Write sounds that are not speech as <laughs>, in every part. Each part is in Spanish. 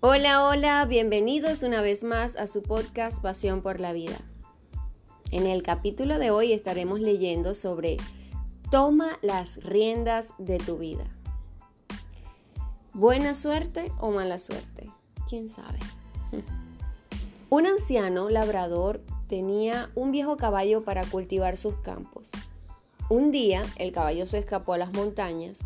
Hola, hola, bienvenidos una vez más a su podcast Pasión por la Vida. En el capítulo de hoy estaremos leyendo sobre Toma las riendas de tu vida. ¿Buena suerte o mala suerte? ¿Quién sabe? <laughs> Un anciano labrador tenía un viejo caballo para cultivar sus campos. Un día el caballo se escapó a las montañas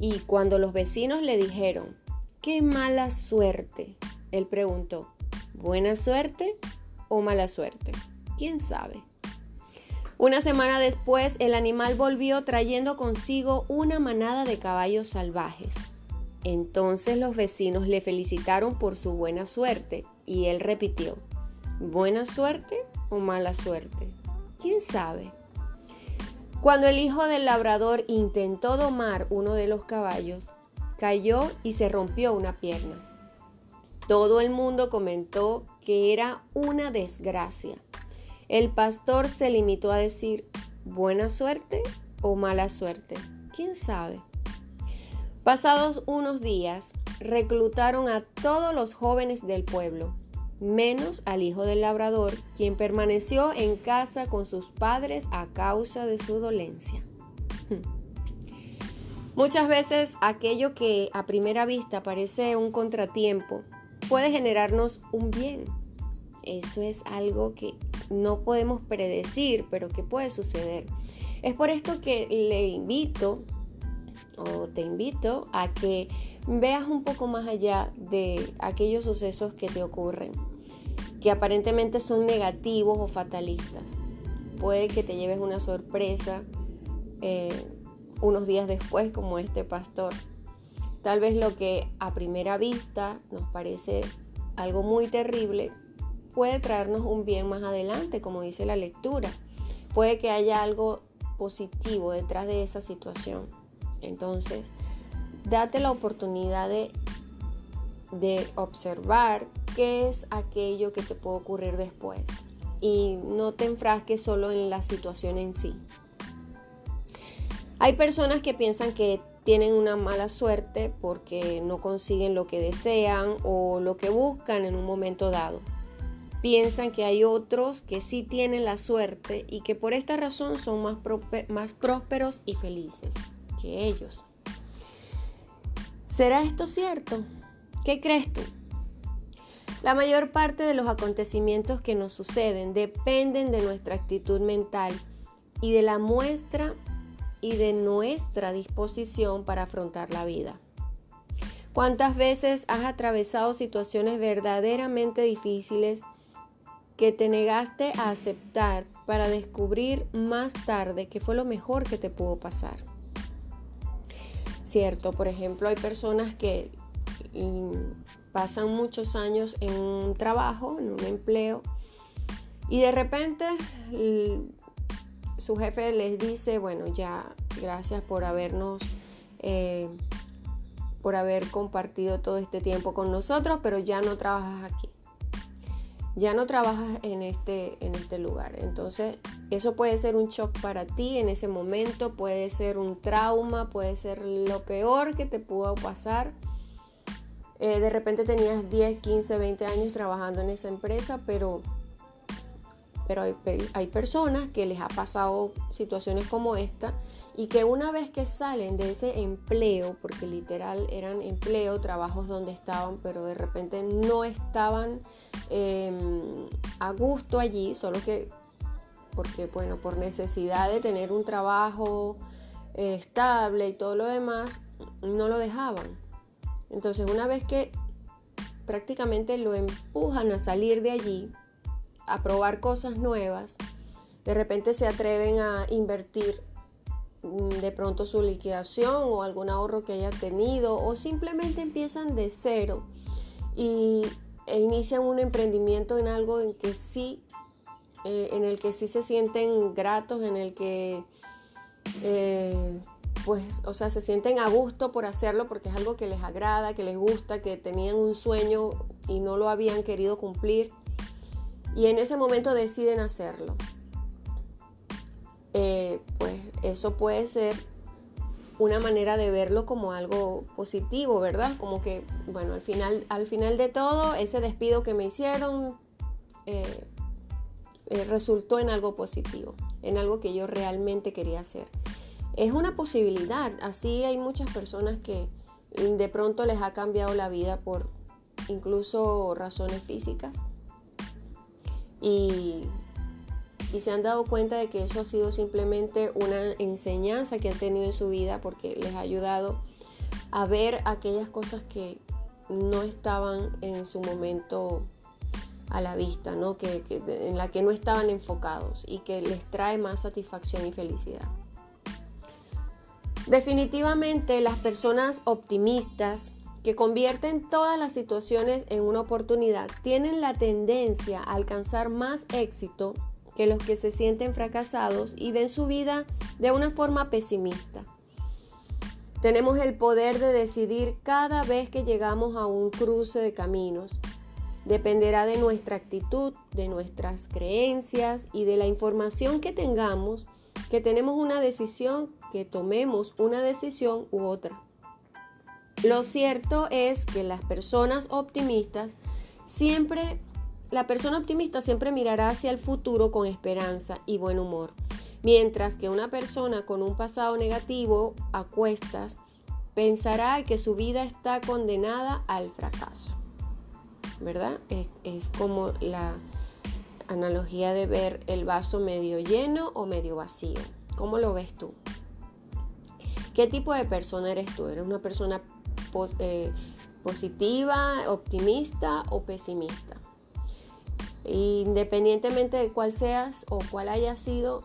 y cuando los vecinos le dijeron, ¡Qué mala suerte! Él preguntó, ¿buena suerte o mala suerte? ¿Quién sabe? Una semana después, el animal volvió trayendo consigo una manada de caballos salvajes. Entonces los vecinos le felicitaron por su buena suerte y él repitió, ¿buena suerte o mala suerte? ¿Quién sabe? Cuando el hijo del labrador intentó domar uno de los caballos, cayó y se rompió una pierna. Todo el mundo comentó que era una desgracia. El pastor se limitó a decir, buena suerte o mala suerte. ¿Quién sabe? Pasados unos días, reclutaron a todos los jóvenes del pueblo, menos al hijo del labrador, quien permaneció en casa con sus padres a causa de su dolencia. Muchas veces aquello que a primera vista parece un contratiempo puede generarnos un bien. Eso es algo que no podemos predecir, pero que puede suceder. Es por esto que le invito o te invito a que veas un poco más allá de aquellos sucesos que te ocurren, que aparentemente son negativos o fatalistas. Puede que te lleves una sorpresa. Eh, unos días después como este pastor. Tal vez lo que a primera vista nos parece algo muy terrible puede traernos un bien más adelante, como dice la lectura. Puede que haya algo positivo detrás de esa situación. Entonces, date la oportunidad de, de observar qué es aquello que te puede ocurrir después. Y no te enfrasques solo en la situación en sí. Hay personas que piensan que tienen una mala suerte porque no consiguen lo que desean o lo que buscan en un momento dado. Piensan que hay otros que sí tienen la suerte y que por esta razón son más, más prósperos y felices que ellos. ¿Será esto cierto? ¿Qué crees tú? La mayor parte de los acontecimientos que nos suceden dependen de nuestra actitud mental y de la muestra y de nuestra disposición para afrontar la vida. ¿Cuántas veces has atravesado situaciones verdaderamente difíciles que te negaste a aceptar para descubrir más tarde que fue lo mejor que te pudo pasar? Cierto, por ejemplo, hay personas que mm, pasan muchos años en un trabajo, en un empleo, y de repente su jefe les dice, bueno, ya gracias por habernos, eh, por haber compartido todo este tiempo con nosotros, pero ya no trabajas aquí. Ya no trabajas en este, en este lugar. Entonces, eso puede ser un shock para ti en ese momento, puede ser un trauma, puede ser lo peor que te pudo pasar. Eh, de repente tenías 10, 15, 20 años trabajando en esa empresa, pero pero hay, personas que les ha pasado situaciones como esta y que una vez que salen de ese empleo, porque literal eran empleo, trabajos donde estaban, pero de repente no estaban em, a gusto allí, solo que porque, bueno, por necesidad de tener un trabajo eh, estable y todo lo demás, no lo dejaban. Entonces, una vez que prácticamente lo empujan a salir de allí, a probar cosas nuevas, de repente se atreven a invertir mm, de pronto su liquidación o algún ahorro que haya tenido o simplemente empiezan de cero y, e inician un emprendimiento en algo en que sí, eh, en el que sí se sienten gratos, en el que eh, pues, o sea, se sienten a gusto por hacerlo porque es algo que les agrada, que les gusta, que tenían un sueño y no lo habían querido cumplir y en ese momento deciden hacerlo. Eh, pues eso puede ser una manera de verlo como algo positivo, ¿verdad? Como que, bueno, al final, al final de todo, ese despido que me hicieron eh, eh, resultó en algo positivo, en algo que yo realmente quería hacer. Es una posibilidad, así hay muchas personas que de pronto les ha cambiado la vida por incluso razones físicas y se han dado cuenta de que eso ha sido simplemente una enseñanza que han tenido en su vida porque les ha ayudado a ver aquellas cosas que no estaban en su momento a la vista, ¿no? que, en la que no estaban enfocados y que les trae más satisfacción y felicidad. Definitivamente las personas optimistas que convierten todas las situaciones en una oportunidad tienen la tendencia a alcanzar más éxito que los que se sienten fracasados y ven su vida de una forma pesimista. Tenemos el poder de decidir cada vez que llegamos a un cruce de caminos. Dependerá de nuestra actitud, de nuestras creencias y de la información que tengamos, que tenemos una decisión, que tomemos una decisión u otra. Lo cierto es que las personas optimistas siempre la persona optimista siempre mirará hacia el futuro con esperanza y buen humor, mientras que una persona con un pasado negativo a cuestas pensará que su vida está condenada al fracaso. ¿Verdad? Es, como la analogía de ver el vaso medio lleno o medio vacío. ¿Cómo lo ves tú? ¿Qué tipo de persona eres tú? ¿Eres una persona eh, positiva, optimista o pesimista? Independientemente de cuál seas o cuál haya sido,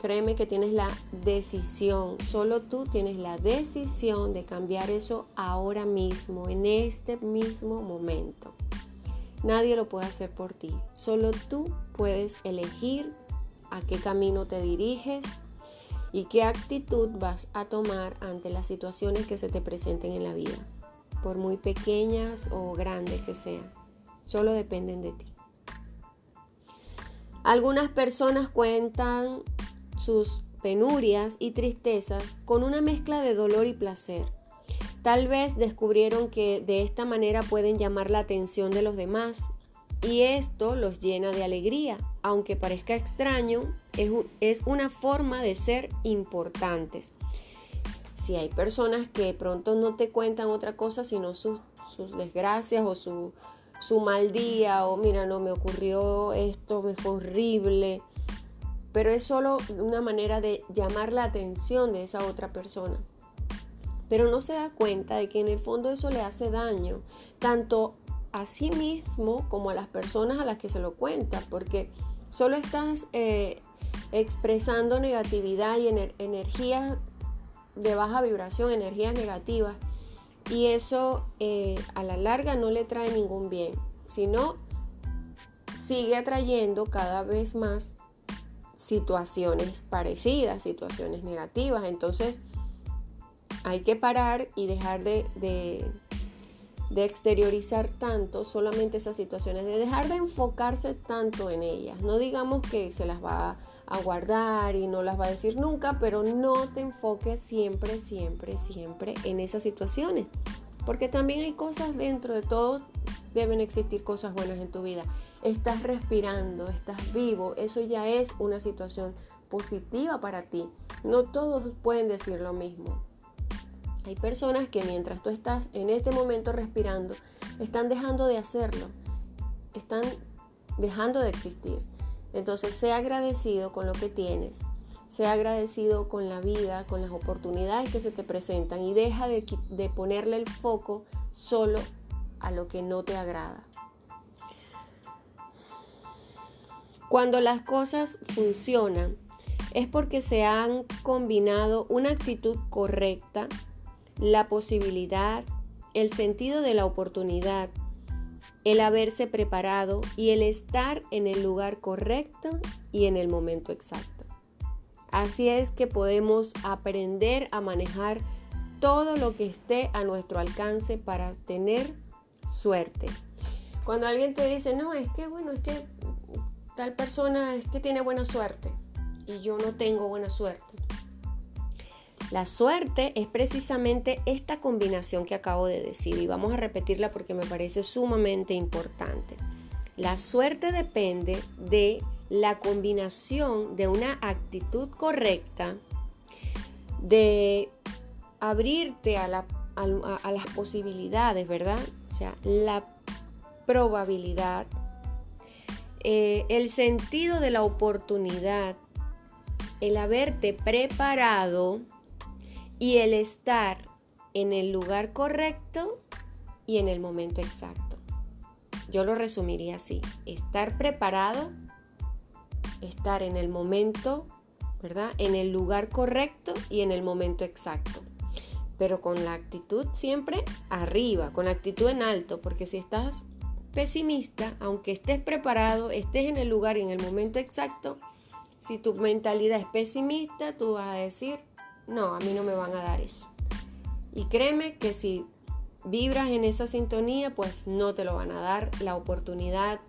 créeme que tienes la decisión, solo tú tienes la decisión de cambiar eso ahora mismo, en este mismo momento. Nadie lo puede hacer por ti, solo tú puedes elegir a qué camino te diriges y qué actitud vas a tomar ante las situaciones que se te presenten en la vida, por muy pequeñas o grandes que sean. Solo dependen de ti. Algunas personas cuentan sus penurias y tristezas con una mezcla de dolor y placer. Tal vez descubrieron que de esta manera pueden llamar la atención de los demás y esto los llena de alegría. Aunque parezca extraño, es, una forma de ser importantes. Si hay personas que pronto no te cuentan otra cosa sino sus, desgracias o su, su mal día o mira, no me ocurrió esto, me fue horrible. Pero es solo una manera de llamar la atención de esa otra persona. Pero no se da cuenta de que en el fondo eso le hace daño, tanto a sí mismo como a las personas a las que se lo cuenta, porque solo estás eh, expresando negatividad y energías de baja vibración, energías negativas y eso eh, a la larga no le trae ningún bien, sino sigue atrayendo cada vez más situaciones parecidas, situaciones negativas. Entonces hay que parar y dejar de, de, de, exteriorizar tanto solamente esas situaciones, de dejar de enfocarse tanto en ellas. No digamos que se las va a guardar y no las va a decir nunca, pero no te enfoques siempre, siempre, siempre en esas situaciones. Porque también hay cosas dentro de todo, deben existir cosas buenas en tu vida. Estás respirando, estás vivo, eso ya es una situación positiva para ti. No todos pueden decir lo mismo. Hay personas que mientras tú estás en este momento respirando, están dejando de hacerlo, están dejando de existir. Entonces, sea agradecido con lo que tienes, sea agradecido con la vida, con las oportunidades que se te presentan y deja de, ponerle el foco solo a lo que no te agrada. Cuando las cosas funcionan es porque se han combinado una actitud correcta, la posibilidad, el sentido de la oportunidad, el haberse preparado y el estar en el lugar correcto y en el momento exacto. Así es que podemos aprender a manejar todo lo que esté a nuestro alcance para tener suerte. Cuando alguien te dice, no, es que bueno, es que tal persona es que tiene buena suerte y yo no tengo buena suerte. La suerte es precisamente esta combinación que acabo de decir y vamos a repetirla porque me parece sumamente importante. La suerte depende de la combinación de una actitud correcta, de abrirte a, las posibilidades, ¿verdad? O sea, la probabilidad, eh, el sentido de la oportunidad, el haberte preparado y el estar en el lugar correcto y en el momento exacto. Yo lo resumiría así, estar preparado, estar en el momento, ¿verdad? En el lugar correcto y en el momento exacto. Pero con la actitud siempre arriba, con la actitud en alto, porque si estás pesimista, aunque estés preparado, estés en el lugar y en el momento exacto, si tu mentalidad es pesimista, tú vas a decir, no, a mí no me van a dar eso. Y créeme que si vibras en esa sintonía, pues no te lo van a dar la oportunidad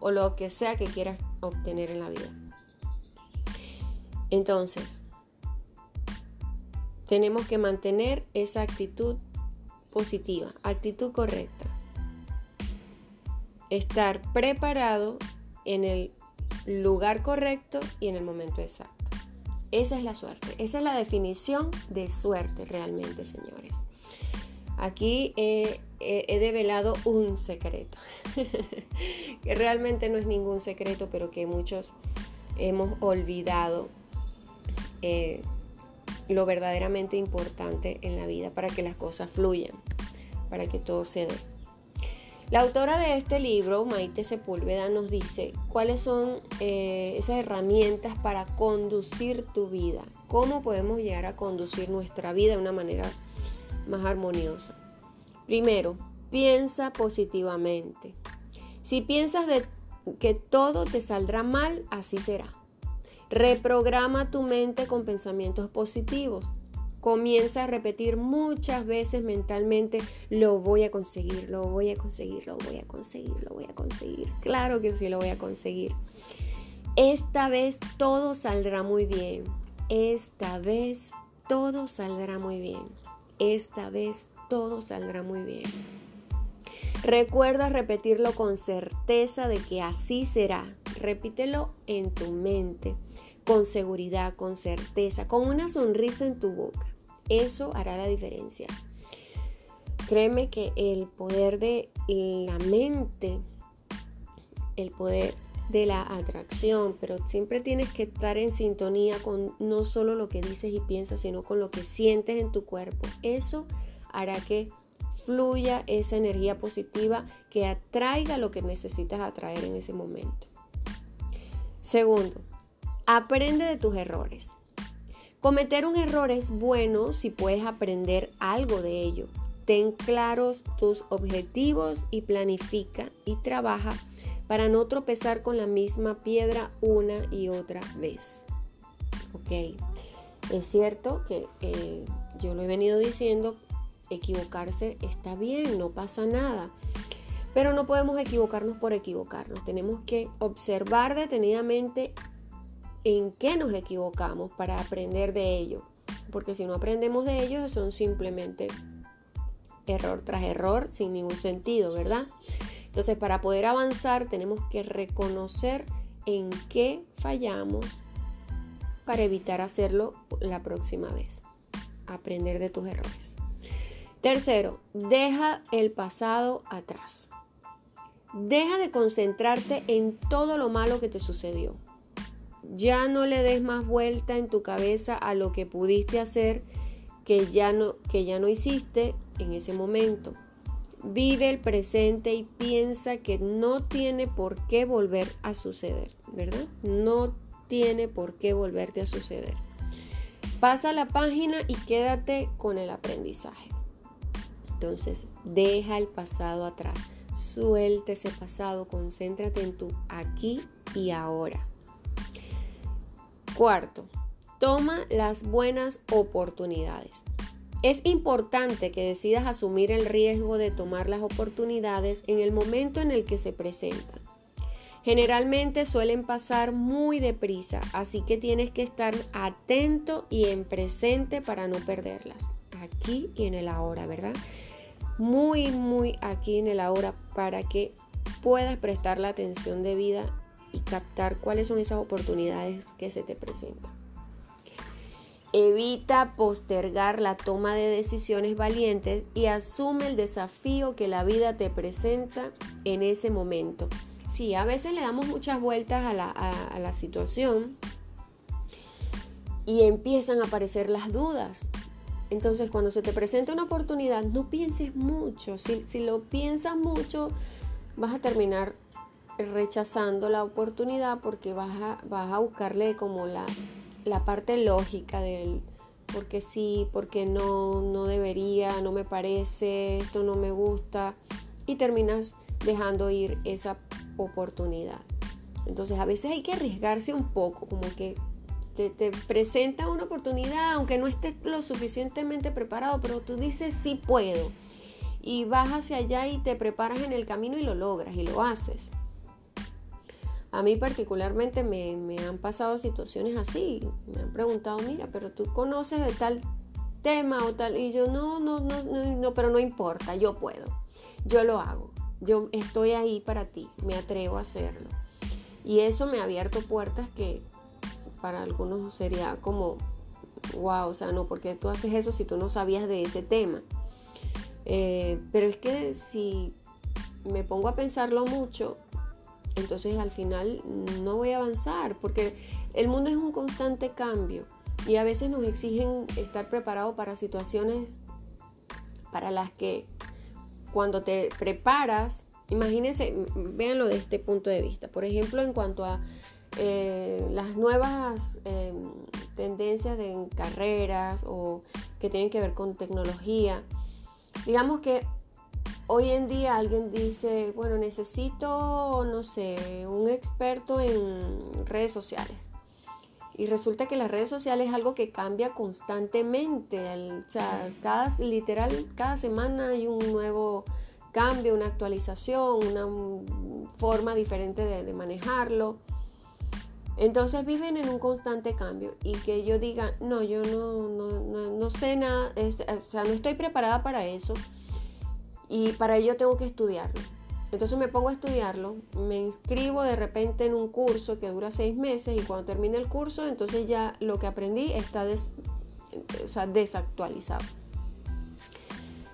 o lo que sea que quieras obtener en la vida. Entonces, tenemos que mantener esa actitud positiva, actitud correcta. Estar preparado en el lugar correcto y en el momento exacto. Esa es la suerte, esa es la definición de suerte realmente, señores. Aquí he, develado un secreto, <laughs> que realmente no es ningún secreto, pero que muchos hemos olvidado eh, lo verdaderamente importante en la vida para que las cosas fluyan, para que todo se dé. La autora de este libro, Maite Sepúlveda, nos dice cuáles son eh, esas herramientas para conducir tu vida, cómo podemos llegar a conducir nuestra vida de una manera más armoniosa. Primero, piensa positivamente. Si piensas de que todo te saldrá mal, así será. Reprograma tu mente con pensamientos positivos. Comienza a repetir muchas veces mentalmente, lo voy a conseguir, lo voy a conseguir, lo voy a conseguir, lo voy a conseguir. Claro que sí lo voy a conseguir. Esta vez todo saldrá muy bien. Esta vez todo saldrá muy bien. Esta vez todo saldrá muy bien. Recuerda repetirlo con certeza de que así será. Repítelo en tu mente, con seguridad, con certeza, con una sonrisa en tu boca. Eso hará la diferencia. Créeme que el poder de la mente, el poder de la atracción, pero siempre tienes que estar en sintonía con no solo lo que dices y piensas, sino con lo que sientes en tu cuerpo. Eso hará que fluya esa energía positiva que atraiga lo que necesitas atraer en ese momento. Segundo, aprende de tus errores. Cometer un error es bueno si puedes aprender algo de ello. Ten claros tus objetivos y planifica y trabaja para no tropezar con la misma piedra una y otra vez. Ok, es cierto que eh, yo lo he venido diciendo, equivocarse está bien, no pasa nada. Pero no podemos equivocarnos por equivocarnos. Tenemos que observar detenidamente en qué nos equivocamos para aprender de ello. Porque si no aprendemos de ello, son simplemente error tras error sin ningún sentido, ¿verdad? Entonces, para poder avanzar, tenemos que reconocer en qué fallamos para evitar hacerlo la próxima vez. Aprender de tus errores. Tercero, deja el pasado atrás. Deja de concentrarte en todo lo malo que te sucedió. Ya no le des más vuelta en tu cabeza a lo que pudiste hacer que ya no, que ya no hiciste en ese momento. Vive el presente y piensa que no tiene por qué volver a suceder, ¿verdad? No tiene por qué volverte a suceder. Pasa la página y quédate con el aprendizaje. Entonces, deja el pasado atrás. Suelta ese pasado, concéntrate en tu aquí y ahora. Cuarto, toma las buenas oportunidades. Es importante que decidas asumir el riesgo de tomar las oportunidades en el momento en el que se presentan. Generalmente suelen pasar muy deprisa, así que tienes que estar atento y en presente para no perderlas. Aquí y en el ahora, ¿verdad? Muy, muy aquí en el ahora para que puedas prestar la atención debida y captar cuáles son esas oportunidades que se te presentan. Evita postergar la toma de decisiones valientes y asume el desafío que la vida te presenta en ese momento. Sí, a veces le damos muchas vueltas a la, situación y empiezan a aparecer las dudas. Entonces, cuando se te presenta una oportunidad, no pienses mucho. Si, si lo piensas mucho, vas a terminar rechazando la oportunidad porque vas a, vas a buscarle como la, la parte lógica del porque sí, porque no, no debería, no me parece, esto no me gusta y terminas dejando ir esa oportunidad. Entonces a veces hay que arriesgarse un poco, como que te, te, presenta una oportunidad, aunque no estés lo suficientemente preparado, pero tú dices sí puedo. Y vas hacia allá y te preparas en el camino y lo logras y lo haces. A mí particularmente me, han pasado situaciones así. Me han preguntado, mira, pero tú conoces de tal tema o tal. Y yo, no, no, no, no, no, pero no importa, yo puedo. Yo lo hago. Yo estoy ahí para ti. Me atrevo a hacerlo. Y eso me ha abierto puertas que para algunos sería como, wow, o sea, no, porque tú haces eso si tú no sabías de ese tema? Eh, pero es que si me pongo a pensarlo mucho, entonces al final no voy a avanzar porque el mundo es un constante cambio y a veces nos exigen estar preparados para situaciones para las que cuando te preparas, imagínense, véanlo de este punto de vista. Por ejemplo, en cuanto a eh, las nuevas em, tendencias de carreras o que tienen que ver con tecnología, digamos que hoy en día alguien dice, bueno, necesito, no sé, un experto en redes sociales. Y resulta que las redes sociales es algo que cambia constantemente. o sea, cada, literal, cada semana hay un nuevo cambio, una actualización, una forma diferente de, manejarlo. Entonces viven en un constante cambio y que yo diga, no, yo no, no, no, sé nada, o sea, no estoy preparada para eso y para ello tengo que estudiarlo. Entonces me pongo a estudiarlo, me inscribo de repente en un curso que dura seis meses y cuando termine el curso, entonces ya lo que aprendí está desactualizado.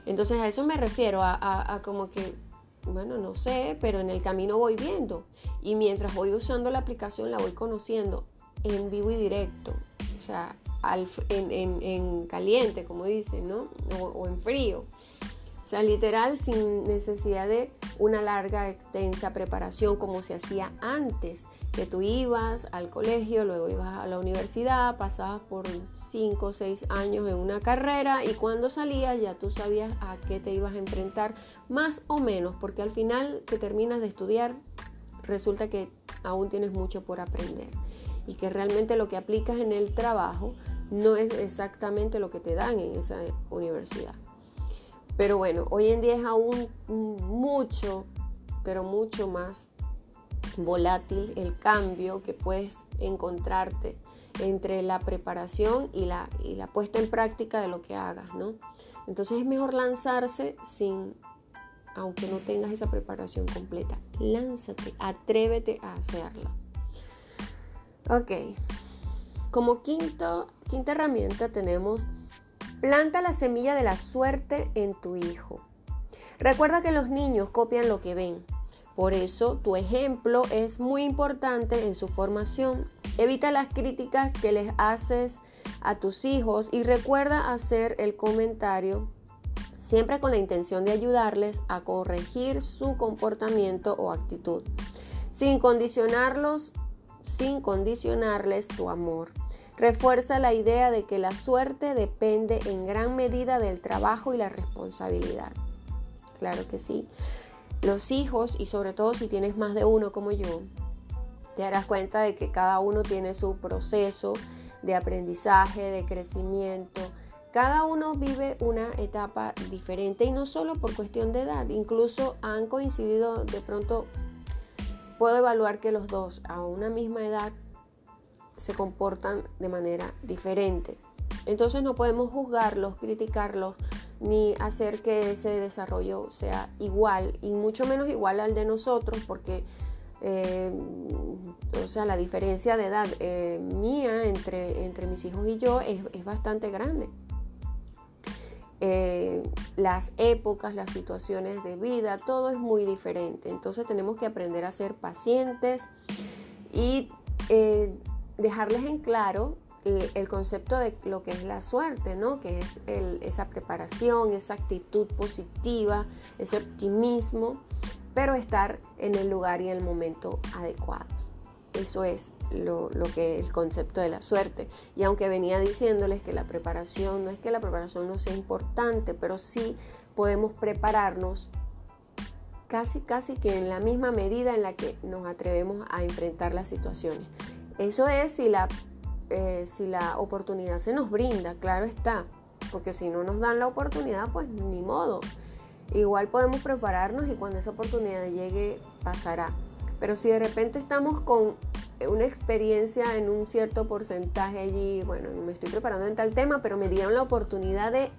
Entonces a eso me refiero, a, como que, bueno, no sé, pero en el camino voy viendo y mientras voy usando la aplicación la voy conociendo en vivo y directo, o sea, en, caliente, como dicen, ¿no? o en frío. Sea, literal, sin necesidad de una larga, extensa preparación como se hacía antes, que tú ibas al colegio, luego ibas a la universidad, pasabas por 5 o 6 años en una carrera y cuando salías ya tú sabías a qué te ibas a enfrentar, más o menos, porque al final que terminas de estudiar, resulta que aún tienes mucho por aprender y que realmente lo que aplicas en el trabajo no es exactamente lo que te dan en esa universidad. Pero bueno, hoy en día es aún mucho, pero mucho más volátil el cambio que puedes encontrarte entre la preparación y la, y la puesta en práctica de lo que hagas, ¿no? Entonces es mejor lanzarse sin, aunque no tengas esa preparación completa. Lánzate, atrévete a hacerlo. Ok, como quinto, quinta herramienta tenemos Planta la semilla de la suerte en tu hijo. Recuerda que los niños copian lo que ven. Por eso tu ejemplo es muy importante en su formación. Evita las críticas que les haces a tus hijos y recuerda hacer el comentario siempre con la intención de ayudarles a corregir su comportamiento o actitud, sin condicionarlos, sin condicionarles tu amor. Refuerza la idea de que la suerte depende en gran medida del trabajo y la responsabilidad. Claro que sí. Los hijos, y sobre todo si tienes más de uno como yo, te darás cuenta de que cada uno tiene su proceso de aprendizaje, de crecimiento. Cada uno vive una etapa diferente y no solo por cuestión de edad, incluso han coincidido de pronto puedo evaluar que los dos a una misma edad se comportan de manera diferente. Entonces no podemos juzgarlos, criticarlos, ni hacer que ese desarrollo sea igual, y mucho menos igual al de nosotros, porque eh, o sea, la diferencia de edad eh, mía entre, entre mis hijos y yo es, bastante grande. Eh, las épocas, las situaciones de vida, todo es muy diferente. Entonces tenemos que aprender a ser pacientes y dejarles en claro el, concepto de lo que es la suerte, ¿no? que es esa preparación, esa actitud positiva, ese optimismo, pero estar en el lugar y el momento adecuados. Eso es lo, que es el concepto de la suerte. Y aunque venía diciéndoles que la preparación, no es que la preparación no sea importante, pero sí podemos prepararnos casi, casi que en la misma medida en la que nos atrevemos a enfrentar las situaciones. Eso es si la eh, si la oportunidad se nos brinda, claro está, porque si no nos dan la oportunidad, pues ni modo. Igual podemos prepararnos y cuando esa oportunidad llegue, pasará. Pero si de repente estamos con una experiencia en un cierto porcentaje allí, bueno, me estoy preparando en tal tema, pero me dieron la oportunidad de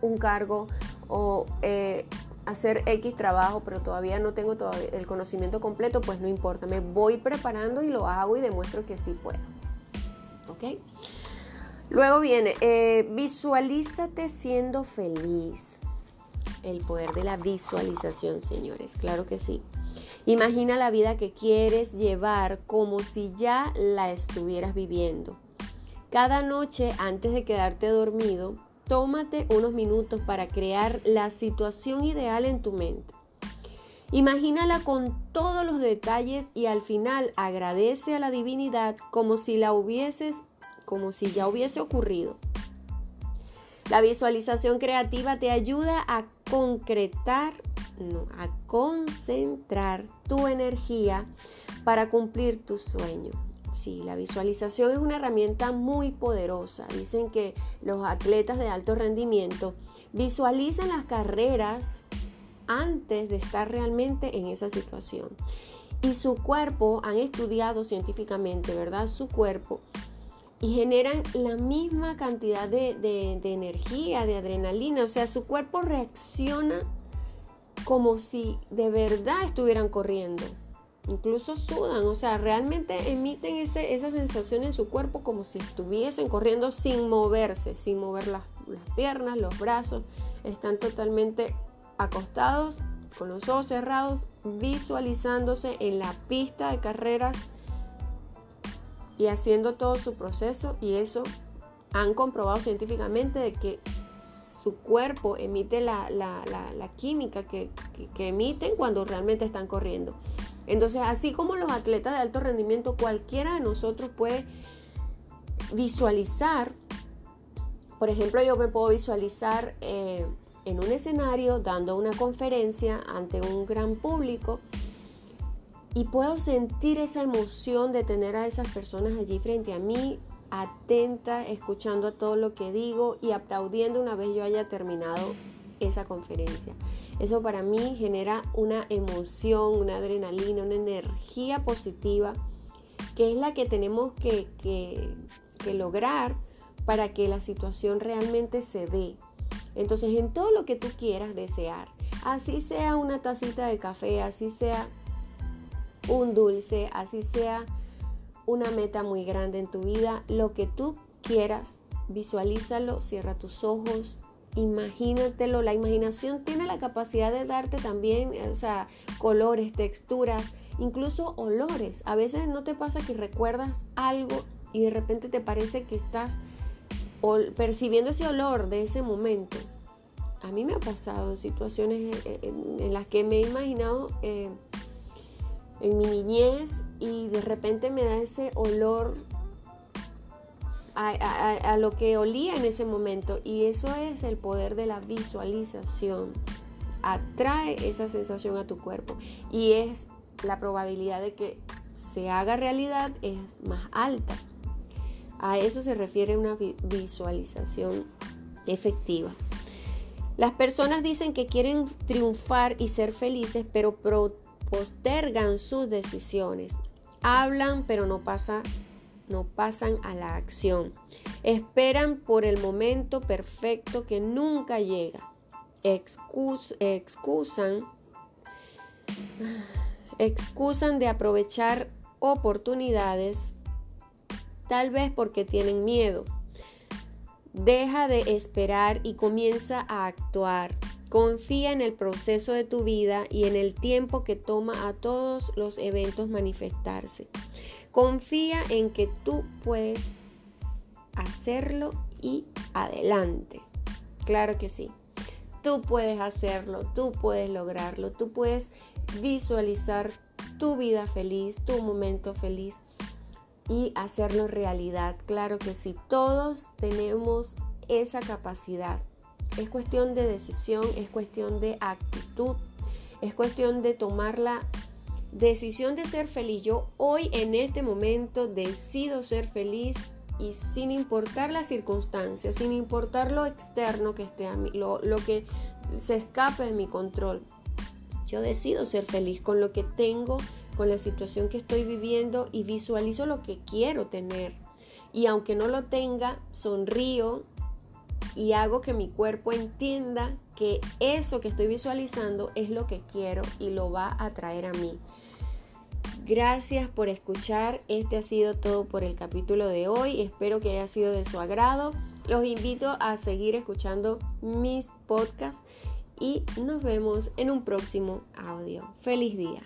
un cargo o eh, hacer X trabajo, pero todavía no tengo todavía el conocimiento completo, pues no importa, me voy preparando y lo hago y demuestro que sí puedo. Luego viene, eh, visualízate siendo feliz. El poder de la visualización, señores, claro que sí. Imagina la vida que quieres llevar como si ya la estuvieras viviendo. Cada noche antes de quedarte dormido, tómate unos minutos para crear la situación ideal en tu mente. Imagínala con todos los detalles y al final agradece a la divinidad como si la hubieses, como si ya hubiese ocurrido. La visualización creativa te ayuda a concretar, a concentrar tu energía para cumplir tu sueño. Sí, la visualización es una herramienta muy poderosa. Dicen que los atletas de alto rendimiento visualizan las carreras antes de estar realmente en esa situación. Y su cuerpo, han estudiado científicamente, ¿verdad? Su cuerpo y generan la misma cantidad de, de, energía, de adrenalina. O sea, su cuerpo reacciona como si de verdad estuvieran corriendo. Incluso sudan, o sea, realmente emiten ese, esa sensación en su cuerpo como si estuviesen corriendo sin moverse, sin mover las, las piernas, los brazos. Están totalmente acostados con los ojos cerrados, visualizándose en la pista de carreras y haciendo todo su proceso y eso han comprobado científicamente de que su cuerpo emite la, química que, que, emiten cuando realmente están corriendo. Entonces, así como los atletas de alto rendimiento, cualquiera de nosotros puede visualizar, por ejemplo, yo me puedo visualizar eh, en un escenario dando una conferencia ante un gran público y puedo sentir esa emoción de tener a esas personas allí frente a mí, atenta, escuchando a todo lo que digo y aplaudiendo una vez yo haya terminado esa conferencia. Eso para mí genera una emoción, una adrenalina, una energía positiva, que es la que tenemos que, que, que lograr para que la situación realmente se dé. Entonces, en todo lo que tú quieras desear, así sea una tacita de café, así sea un dulce, así sea una meta muy grande en tu vida, lo que tú quieras, visualízalo, cierra tus ojos, imagínatelo. La imaginación tiene la capacidad de darte también, o sea, colores, texturas, incluso olores. A veces no te pasa que recuerdas algo y de repente te parece que estás percibiendo ese olor de ese momento. A mí me ha pasado situaciones en, las que me he imaginado eh, en mi niñez y de repente me da ese olor a, lo que olía en ese momento. Y eso es el poder de la visualización. Atrae esa sensación a tu cuerpo y es la probabilidad de que se haga realidad es más alta. A eso se refiere una visualización efectiva. Las personas dicen que quieren triunfar y ser felices, pero postergan sus decisiones. Hablan pero no, pasa, no pasan a la acción. Esperan por el momento perfecto que nunca llega. excusan, excusan de aprovechar oportunidades, tal vez porque tienen miedo. Deja de esperar y comienza a actuar. Confía en el proceso de tu vida y en el tiempo que toma a todos los eventos manifestarse. Confía en que tú puedes hacerlo y adelante. Claro que sí. Tú puedes hacerlo, tú puedes lograrlo, tú puedes visualizar tu vida feliz, tu momento feliz y hacerlo realidad. Claro que sí, todos tenemos esa capacidad. Es cuestión de decisión, es cuestión de actitud, es cuestión de tomar la decisión de ser feliz. Yo hoy en este momento decido ser feliz y sin importar las circunstancias, sin importar lo externo que esté a mí, lo, lo que se escape de mi control. Yo decido ser feliz con lo que tengo, con la situación que estoy viviendo y visualizo lo que quiero tener. Y aunque no lo tenga, sonrío y hago que mi cuerpo entienda que eso que estoy visualizando es lo que quiero y lo va a traer a mí. Gracias por escuchar. Este ha sido todo por el capítulo de hoy. Espero que haya sido de su agrado. Los invito a seguir escuchando mis podcasts y nos vemos en un próximo audio. Feliz día.